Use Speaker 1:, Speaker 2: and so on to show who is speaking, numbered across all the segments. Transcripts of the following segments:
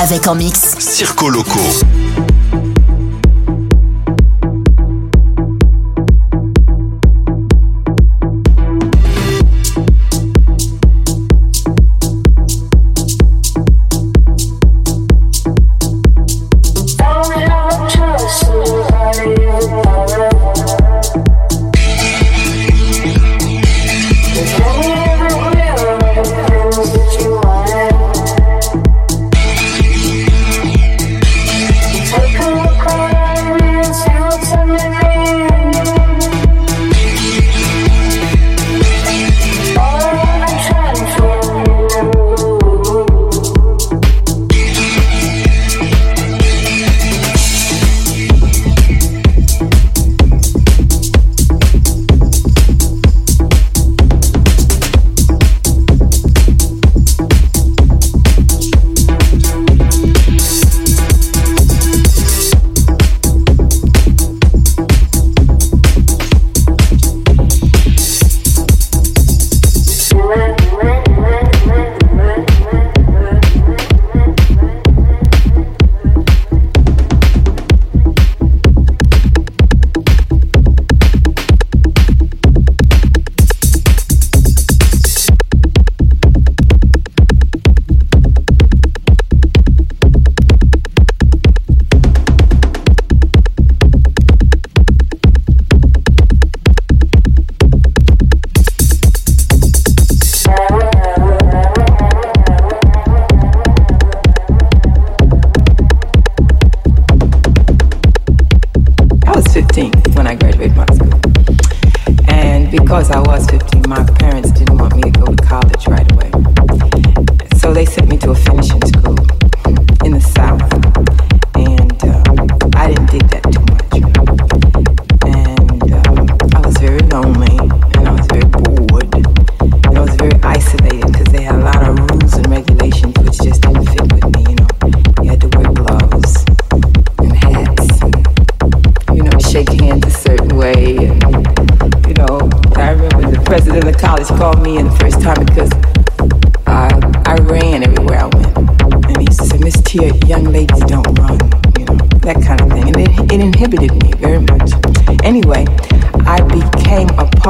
Speaker 1: Avec en mix.
Speaker 2: Circo Loco.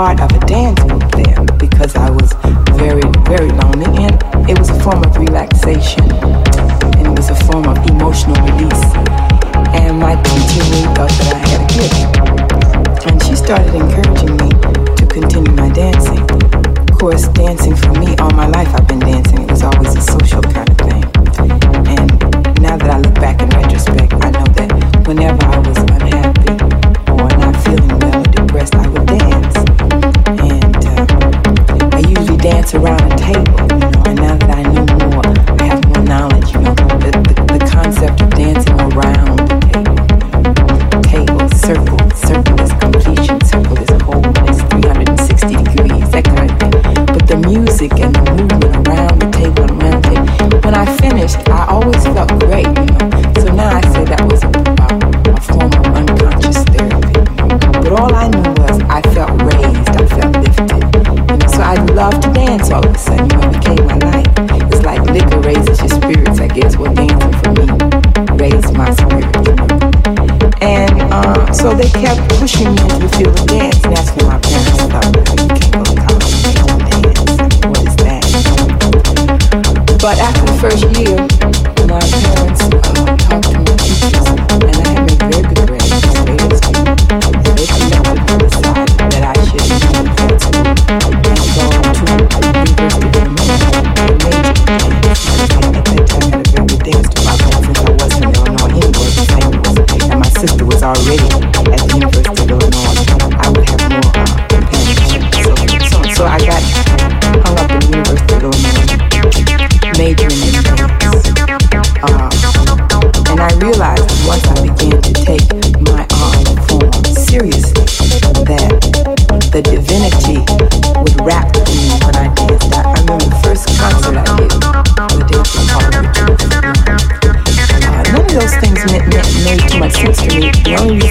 Speaker 3: part of a dance group there because I was very, very lonely. And it was a form of relaxation and it was a form of emotional release. And my teacher really thought that I had a gift. And she started encouraging me to continue my dancing. Of course, dancing for me all my life, I've been dancing. It was always a social kind of thing. And now that I look back in retrospect, I know that whenever I was Around a table. they kept pushing me.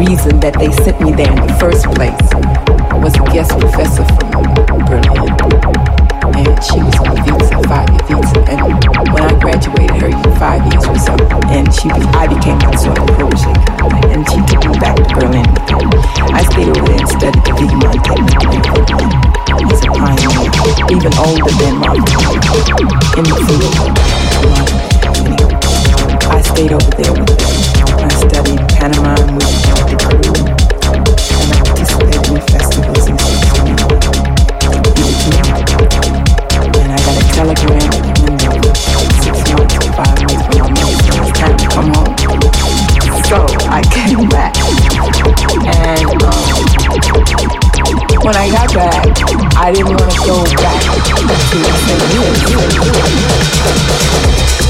Speaker 3: reason that they sent me there in the first place, was a guest professor from Berlin. And she was on visa, five-year visa. And when I graduated, her five years was up, and she I became her sort of protege. And she took me back to Berlin. I stayed over there and studied the Wiedemann technique. He's a pioneer, even older than Marvin in the field. I stayed over there with them. I studied The I didn't want to go back to St.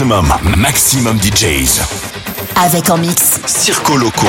Speaker 2: Maximum, maximum DJs.
Speaker 1: Avec en mix.
Speaker 2: Circo Loco.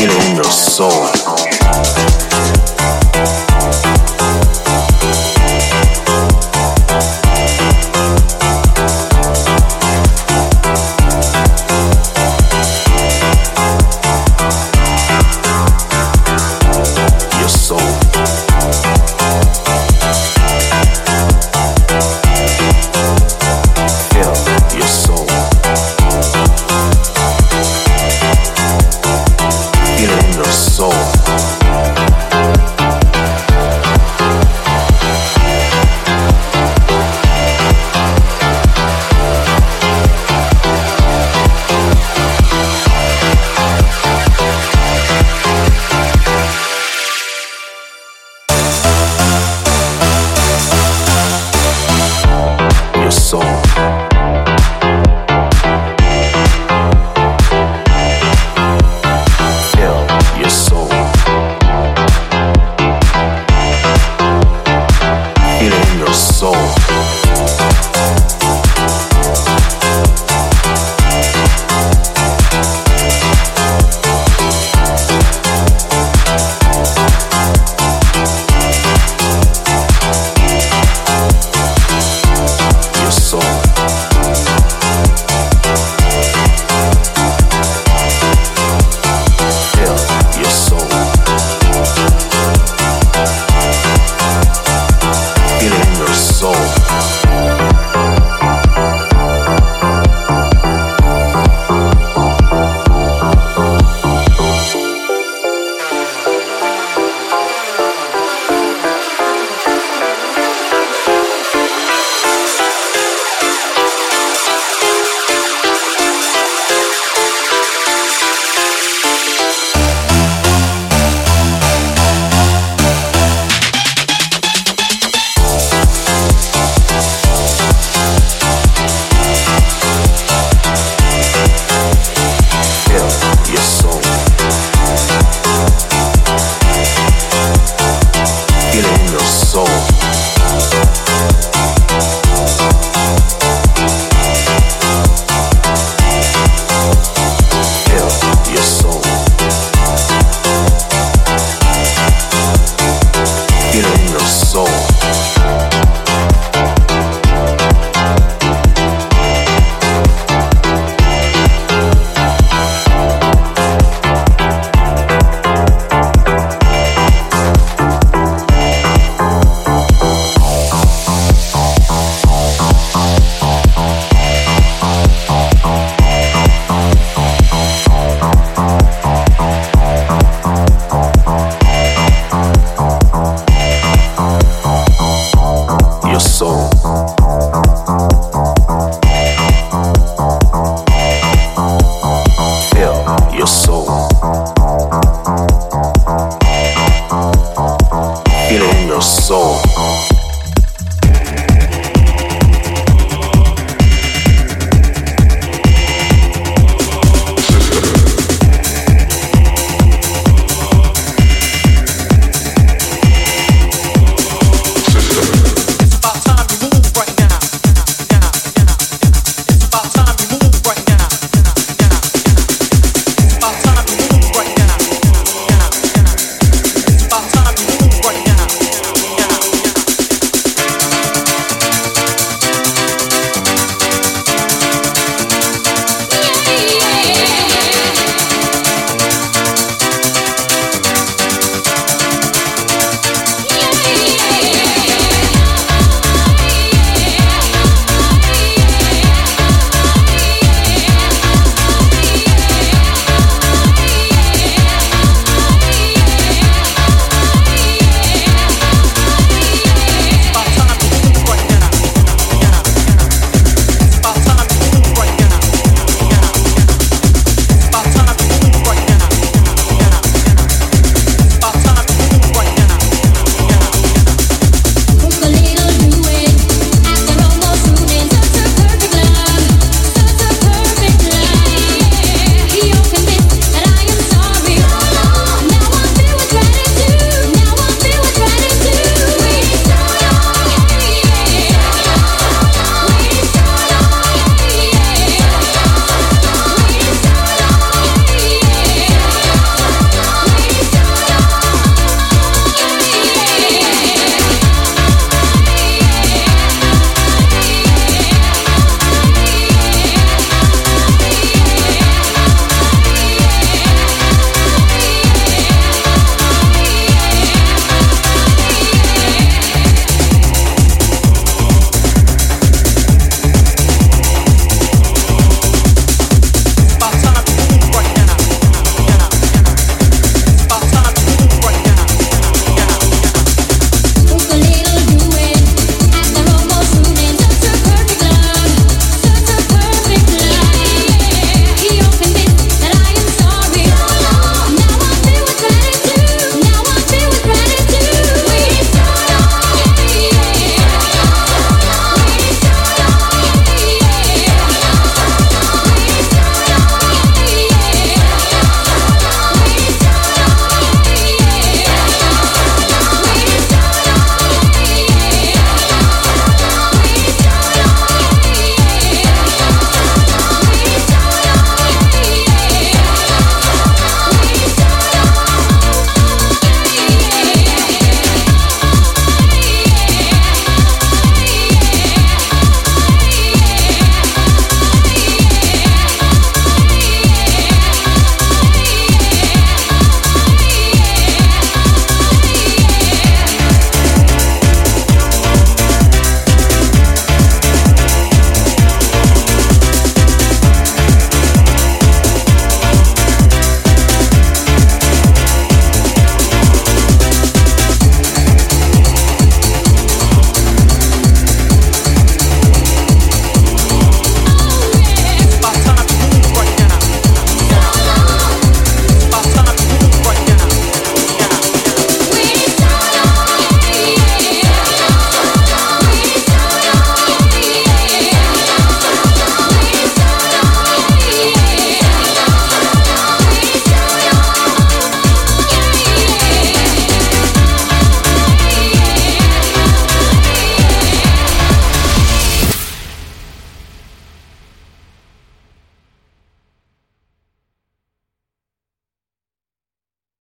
Speaker 2: feel your soul.